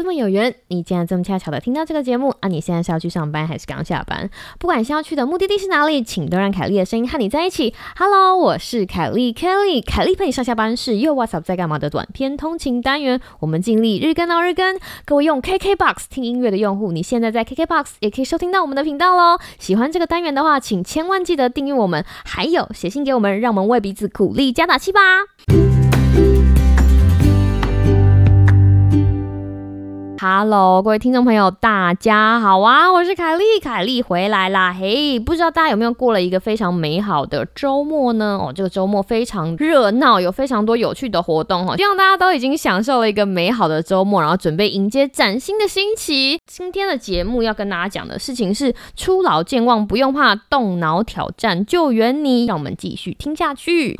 这么有缘，你竟然这么恰巧的听到这个节目啊！你现在是要去上班还是刚下班？不管是要去的目的地是哪里，请都让凯莉的声音和你在一起。Hello，我是凯莉，Kelly，凯莉陪你上下班是又挖槽在干嘛的短篇通勤单元。我们尽力日更到日更。各位用 KKBOX 听音乐的用户，你现在在 KKBOX 也可以收听到我们的频道喽。喜欢这个单元的话，请千万记得订阅我们，还有写信给我们，让我们为彼此鼓励加打气吧。Hello，各位听众朋友，大家好啊！我是凯莉，凯莉回来啦。嘿，不知道大家有没有过了一个非常美好的周末呢？哦，这个周末非常热闹，有非常多有趣的活动哈。希望大家都已经享受了一个美好的周末，然后准备迎接崭新的星期。今天的节目要跟大家讲的事情是初老健忘，不用怕，动脑挑战救援你。让我们继续听下去。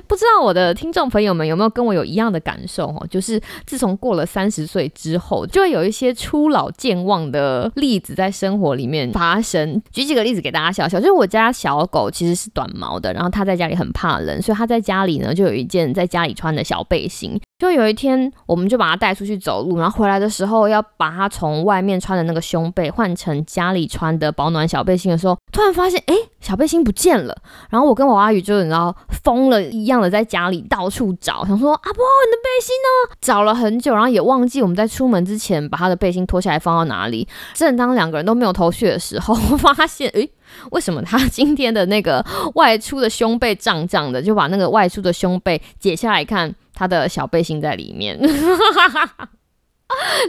不知道我的听众朋友们有没有跟我有一样的感受哦？就是自从过了三十岁之后，就会有一些初老健忘的例子在生活里面发生。举几个例子给大家笑笑，就是我家小狗其实是短毛的，然后它在家里很怕冷，所以它在家里呢就有一件在家里穿的小背心。就有一天，我们就把它带出去走路，然后回来的时候要把它从外面穿的那个胸背换成家里穿的保暖小背心的时候，突然发现，哎，小背心不见了。然后我跟我阿宇就你知道疯了一样的在家里到处找，想说阿波你的背心呢？找了很久，然后也忘记我们在出门之前把他的背心脱下来放到哪里。正当两个人都没有头绪的时候，我发现，哎。为什么他今天的那个外出的胸背胀胀的？就把那个外出的胸背解下来看，他的小背心在里面。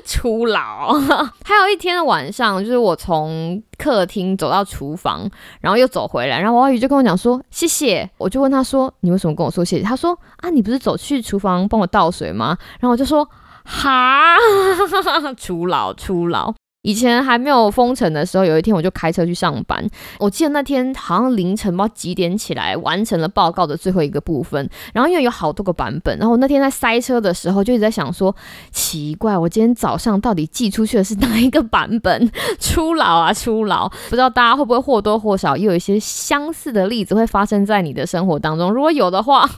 初老。还有一天的晚上，就是我从客厅走到厨房，然后又走回来，然后王宇就跟我讲说谢谢。我就问他说你为什么跟我说谢谢？他说啊你不是走去厨房帮我倒水吗？然后我就说哈，初老初老。以前还没有封城的时候，有一天我就开车去上班。我记得那天好像凌晨不知道几点起来，完成了报告的最后一个部分。然后因为有好多个版本，然后那天在塞车的时候就一直在想说，奇怪，我今天早上到底寄出去的是哪一个版本？初老啊，初老！不知道大家会不会或多或少也有一些相似的例子会发生在你的生活当中？如果有的话。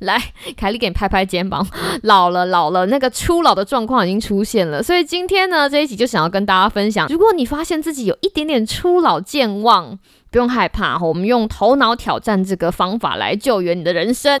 来，凯莉给你拍拍肩膀。老了，老了，那个初老的状况已经出现了。所以今天呢，这一集就想要跟大家分享，如果你发现自己有一点点初老健忘，不用害怕，我们用头脑挑战这个方法来救援你的人生。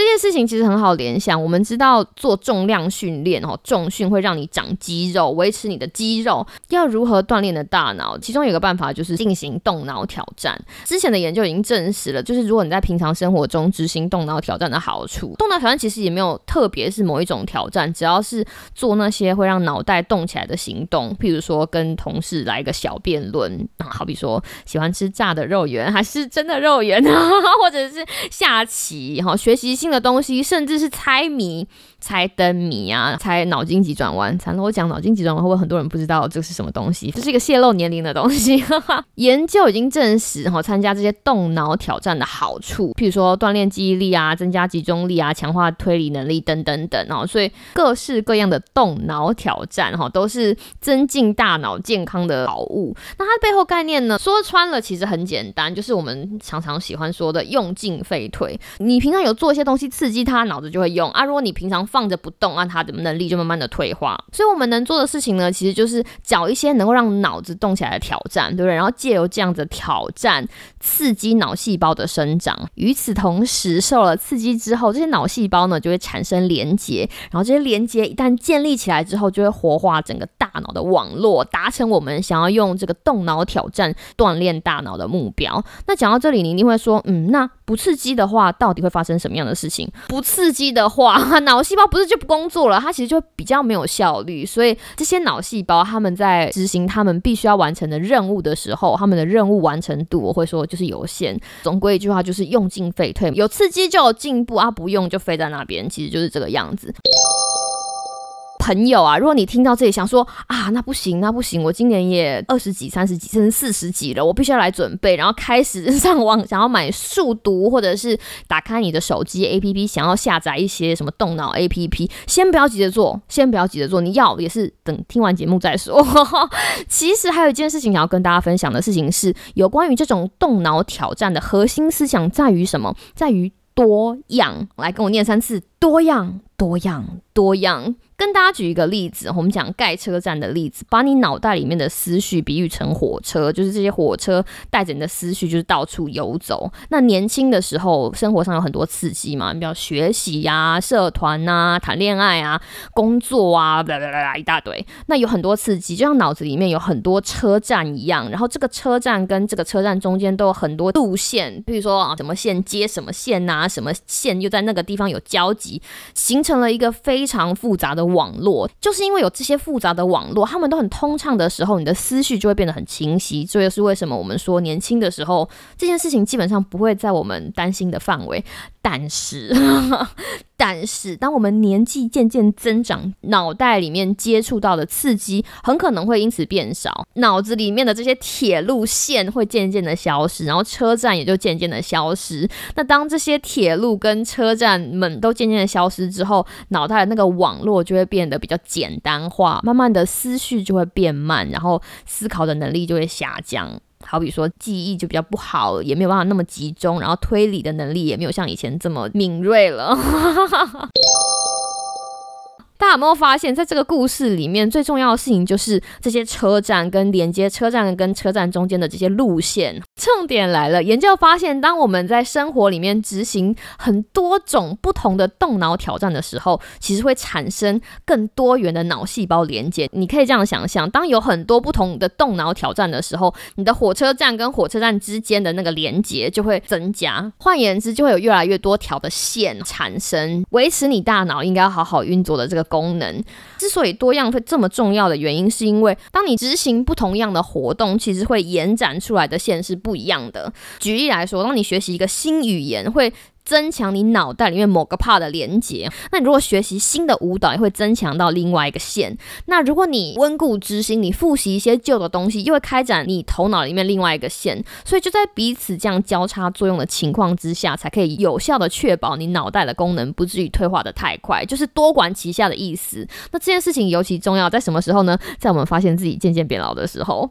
这件事情其实很好联想，我们知道做重量训练哦，重训会让你长肌肉，维持你的肌肉。要如何锻炼的大脑？其中有个办法就是进行动脑挑战。之前的研究已经证实了，就是如果你在平常生活中执行动脑挑战的好处。动脑挑战其实也没有特别是某一种挑战，只要是做那些会让脑袋动起来的行动，譬如说跟同事来一个小辩论，啊好比说喜欢吃炸的肉圆还是真的肉圆啊，或者是下棋哈，学习性。的东西，甚至是猜谜、猜灯谜啊，猜脑筋急转弯。惨了，我讲脑筋急转弯，会不会很多人不知道这是什么东西？这是一个泄露年龄的东西。研究已经证实，哈，参加这些动脑挑战的好处，譬如说锻炼记忆力啊，增加集中力啊，强化推理能力等等等。哦，所以各式各样的动脑挑战，哈，都是增进大脑健康的好物。那它背后概念呢？说穿了，其实很简单，就是我们常常喜欢说的用进废退。你平常有做一些东西。刺激他脑子就会用啊！如果你平常放着不动，那他的能力就慢慢的退化。所以我们能做的事情呢，其实就是找一些能够让脑子动起来的挑战，对不对？然后借由这样子的挑战，刺激脑细胞的生长。与此同时，受了刺激之后，这些脑细胞呢就会产生连接，然后这些连接一旦建立起来之后，就会活化整个大脑的网络，达成我们想要用这个动脑挑战锻炼大脑的目标。那讲到这里，你一定会说，嗯，那不刺激的话，到底会发生什么样的事情？不刺激的话，脑细胞不是就不工作了？他其实就比较没有效率。所以这些脑细胞他们在执行他们必须要完成的任务的时候，他们的任务完成度我会说就是有限。总归一句话就是用进废退，有刺激就有进步啊，不用就废在那边，其实就是这个样子。朋友啊，如果你听到这里想说啊，那不行，那不行，我今年也二十几、三十几，甚至四十几了，我必须要来准备，然后开始上网，想要买速读，或者是打开你的手机 APP，想要下载一些什么动脑 APP，先不要急着做，先不要急着做，你要也是等听完节目再说。其实还有一件事情想要跟大家分享的事情是，有关于这种动脑挑战的核心思想在于什么？在于多样。来跟我念三次，多样。多样多样。跟大家举一个例子，我们讲盖车站的例子，把你脑袋里面的思绪比喻成火车，就是这些火车带着你的思绪，就是到处游走。那年轻的时候，生活上有很多刺激嘛，你比如 学习呀、社团呐、谈恋爱啊、工作啊，啦啦啦一大堆。那有很多刺激，就像脑子里面有很多车站一样，然后这个车站跟这个车站中间都有很多路线，比如说啊，什么线接什么线呐，什么线又在那个地方有交集，形成了一个非常复杂的。网络就是因为有这些复杂的网络，他们都很通畅的时候，你的思绪就会变得很清晰。这也是为什么我们说年轻的时候这件事情基本上不会在我们担心的范围。但是，但是，当我们年纪渐渐增长，脑袋里面接触到的刺激很可能会因此变少，脑子里面的这些铁路线会渐渐的消失，然后车站也就渐渐的消失。那当这些铁路跟车站们都渐渐的消失之后，脑袋的那个网络就会变得比较简单化，慢慢的思绪就会变慢，然后思考的能力就会下降。好比说记忆就比较不好，也没有办法那么集中，然后推理的能力也没有像以前这么敏锐了。大家有没有发现，在这个故事里面，最重要的事情就是这些车站跟连接车站跟车站中间的这些路线。重点来了，研究发现，当我们在生活里面执行很多种不同的动脑挑战的时候，其实会产生更多元的脑细胞连接。你可以这样想象，当有很多不同的动脑挑战的时候，你的火车站跟火车站之间的那个连接就会增加。换言之，就会有越来越多条的线产生，维持你大脑应该好好运作的这个。功能之所以多样会这么重要的原因，是因为当你执行不同样的活动，其实会延展出来的线是不一样的。举例来说，当你学习一个新语言，会增强你脑袋里面某个 part 的连接，那你如果学习新的舞蹈，也会增强到另外一个线。那如果你温故知新，你复习一些旧的东西，又会开展你头脑里面另外一个线。所以就在彼此这样交叉作用的情况之下，才可以有效的确保你脑袋的功能不至于退化的太快，就是多管齐下的意思。那这件事情尤其重要在什么时候呢？在我们发现自己渐渐变老的时候。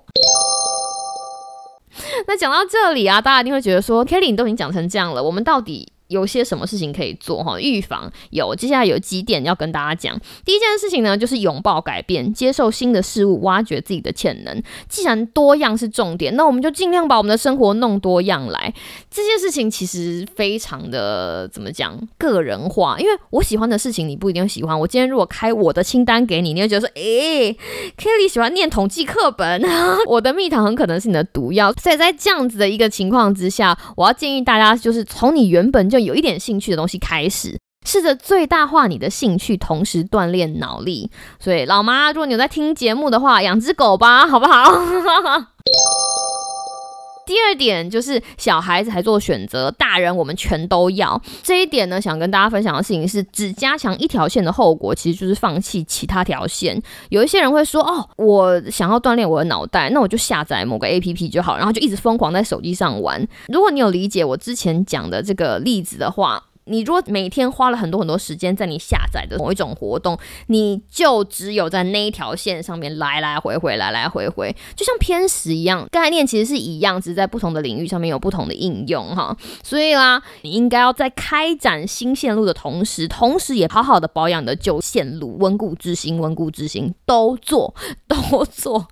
那讲到这里啊，大家一定会觉得说，Kelly 你都已经讲成这样了，我们到底？有些什么事情可以做哈？预防有，接下来有几点要跟大家讲。第一件事情呢，就是拥抱改变，接受新的事物，挖掘自己的潜能。既然多样是重点，那我们就尽量把我们的生活弄多样来。这件事情其实非常的怎么讲，个人化。因为我喜欢的事情，你不一定喜欢。我今天如果开我的清单给你，你会觉得说，诶 k e l l y 喜欢念统计课本，我的蜜糖很可能是你的毒药。所以在这样子的一个情况之下，我要建议大家，就是从你原本就有一点兴趣的东西开始，试着最大化你的兴趣，同时锻炼脑力。所以，老妈，如果你有在听节目的话，养只狗吧，好不好？第二点就是小孩子还做选择，大人我们全都要。这一点呢，想跟大家分享的事情是，只加强一条线的后果，其实就是放弃其他条线。有一些人会说，哦，我想要锻炼我的脑袋，那我就下载某个 A P P 就好，然后就一直疯狂在手机上玩。如果你有理解我之前讲的这个例子的话，你如果每天花了很多很多时间在你下载的某一种活动，你就只有在那一条线上面来来回回，来来回回，就像偏食一样，概念其实是一样，只是在不同的领域上面有不同的应用哈。所以啦，你应该要在开展新线路的同时，同时也好好的保养的旧线路，温故知新，温故知新，都做，都做。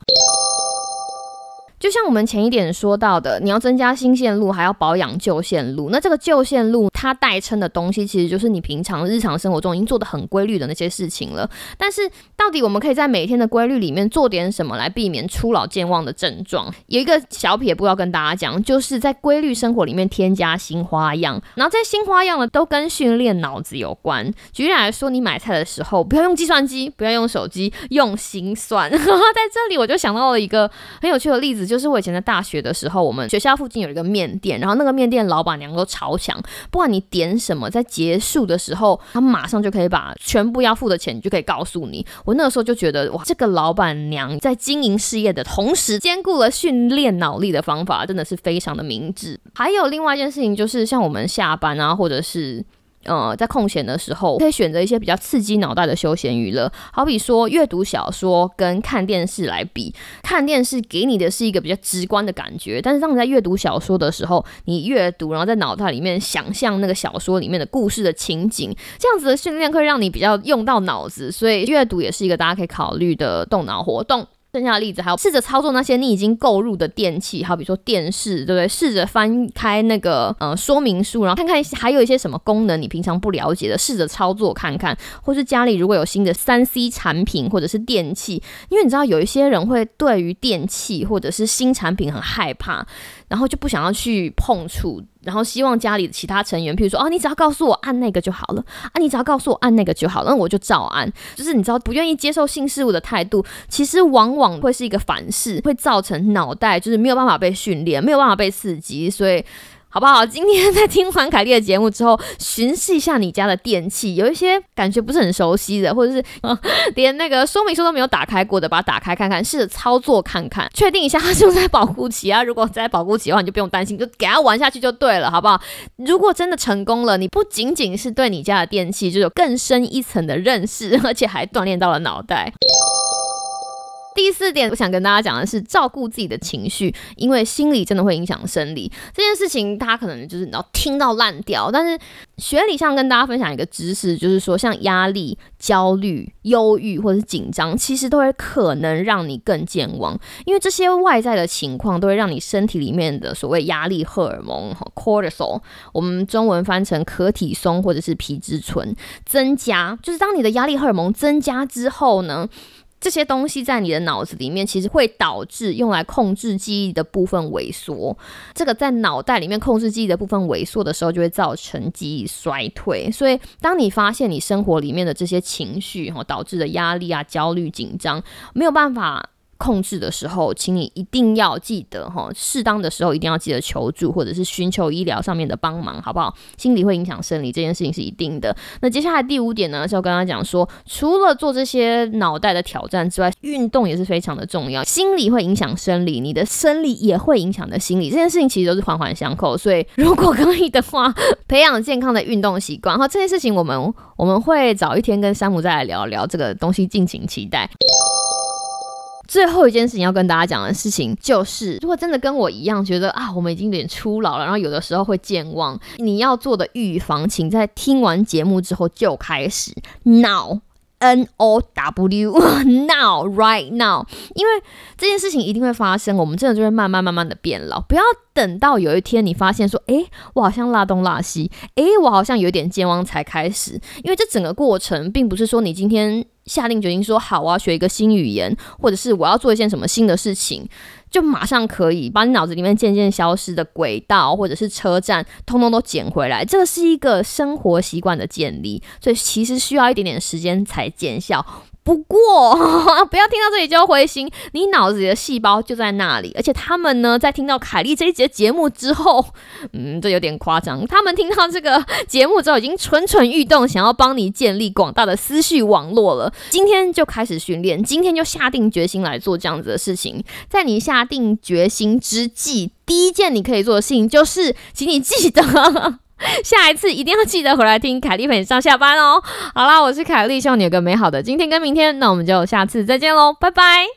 就像我们前一点说到的，你要增加新线路，还要保养旧线路。那这个旧线路它代称的东西，其实就是你平常日常生活中已经做的很规律的那些事情了。但是到底我们可以在每天的规律里面做点什么来避免初老健忘的症状？有一个小撇步要跟大家讲，就是在规律生活里面添加新花样。然后这些新花样呢，都跟训练脑子有关。举例来说，你买菜的时候不要用计算机，不要用手机，用心算。在这里我就想到了一个很有趣的例子。就是我以前在大学的时候，我们学校附近有一个面店，然后那个面店老板娘都超强，不管你点什么，在结束的时候，他马上就可以把全部要付的钱就可以告诉你。我那个时候就觉得，哇，这个老板娘在经营事业的同时，兼顾了训练脑力的方法，真的是非常的明智。还有另外一件事情，就是像我们下班啊，或者是。呃，在空闲的时候，可以选择一些比较刺激脑袋的休闲娱乐，好比说阅读小说跟看电视来比，看电视给你的是一个比较直观的感觉，但是当你在阅读小说的时候，你阅读，然后在脑袋里面想象那个小说里面的故事的情景，这样子的训练会让你比较用到脑子，所以阅读也是一个大家可以考虑的动脑活动。剩下的例子还有试着操作那些你已经购入的电器，好比说电视，对不对？试着翻开那个呃说明书，然后看看还有一些什么功能你平常不了解的，试着操作看看。或是家里如果有新的三 C 产品或者是电器，因为你知道有一些人会对于电器或者是新产品很害怕。然后就不想要去碰触，然后希望家里的其他成员，譬如说，哦，你只要告诉我按那个就好了，啊，你只要告诉我按那个就好了，那我就照按。就是你知道，不愿意接受新事物的态度，其实往往会是一个反噬，会造成脑袋就是没有办法被训练，没有办法被刺激，所以。好不好？今天在听完凯莉的节目之后，巡视一下你家的电器，有一些感觉不是很熟悉的，或者是 连那个说明书都没有打开过的，把它打开看看，试着操作看看，确定一下它是不是在保护期啊？如果在保护期的话，你就不用担心，就给它玩下去就对了，好不好？如果真的成功了，你不仅仅是对你家的电器就有更深一层的认识，而且还锻炼到了脑袋。第四点，我想跟大家讲的是照顾自己的情绪，因为心理真的会影响生理。这件事情大家可能就是你要听到烂掉，但是学理上跟大家分享一个知识，就是说像压力、焦虑、忧郁或者是紧张，其实都会可能让你更健忘，因为这些外在的情况都会让你身体里面的所谓压力荷尔蒙 （cortisol），我们中文翻成可体松或者是皮质醇增加，就是当你的压力荷尔蒙增加之后呢？这些东西在你的脑子里面，其实会导致用来控制记忆的部分萎缩。这个在脑袋里面控制记忆的部分萎缩的时候，就会造成记忆衰退。所以，当你发现你生活里面的这些情绪哈导致的压力啊、焦虑、紧张没有办法。控制的时候，请你一定要记得哈，适当的时候一定要记得求助，或者是寻求医疗上面的帮忙，好不好？心理会影响生理，这件事情是一定的。那接下来第五点呢，是要跟他讲说，除了做这些脑袋的挑战之外，运动也是非常的重要。心理会影响生理，你的生理也会影响的心理，这件事情其实都是环环相扣。所以如果可以的话，培养健康的运动习惯，哈，这件事情我们我们会早一天跟山姆再来聊聊这个东西，敬请期待。最后一件事情要跟大家讲的事情，就是如果真的跟我一样觉得啊，我们已经有点初老了，然后有的时候会健忘，你要做的预防，请在听完节目之后就开始，now。N O W now right now，因为这件事情一定会发生，我们真的就会慢慢慢慢的变老。不要等到有一天你发现说，哎，我好像拉东拉西，哎，我好像有点健忘才开始。因为这整个过程，并不是说你今天下定决心说好，我要学一个新语言，或者是我要做一件什么新的事情。就马上可以把你脑子里面渐渐消失的轨道或者是车站，通通都捡回来。这个是一个生活习惯的建立，所以其实需要一点点时间才见效。不过，不要听到这里就灰心，你脑子里的细胞就在那里，而且他们呢，在听到凯莉这一节节目之后，嗯，这有点夸张。他们听到这个节目之后，已经蠢蠢欲动，想要帮你建立广大的思绪网络了。今天就开始训练，今天就下定决心来做这样子的事情。在你下定决心之际，第一件你可以做的事情就是，请你记得。下一次一定要记得回来听凯莉陪你上下班哦。好啦，我是凯莉，希望你有个美好的今天跟明天。那我们就下次再见喽，拜拜。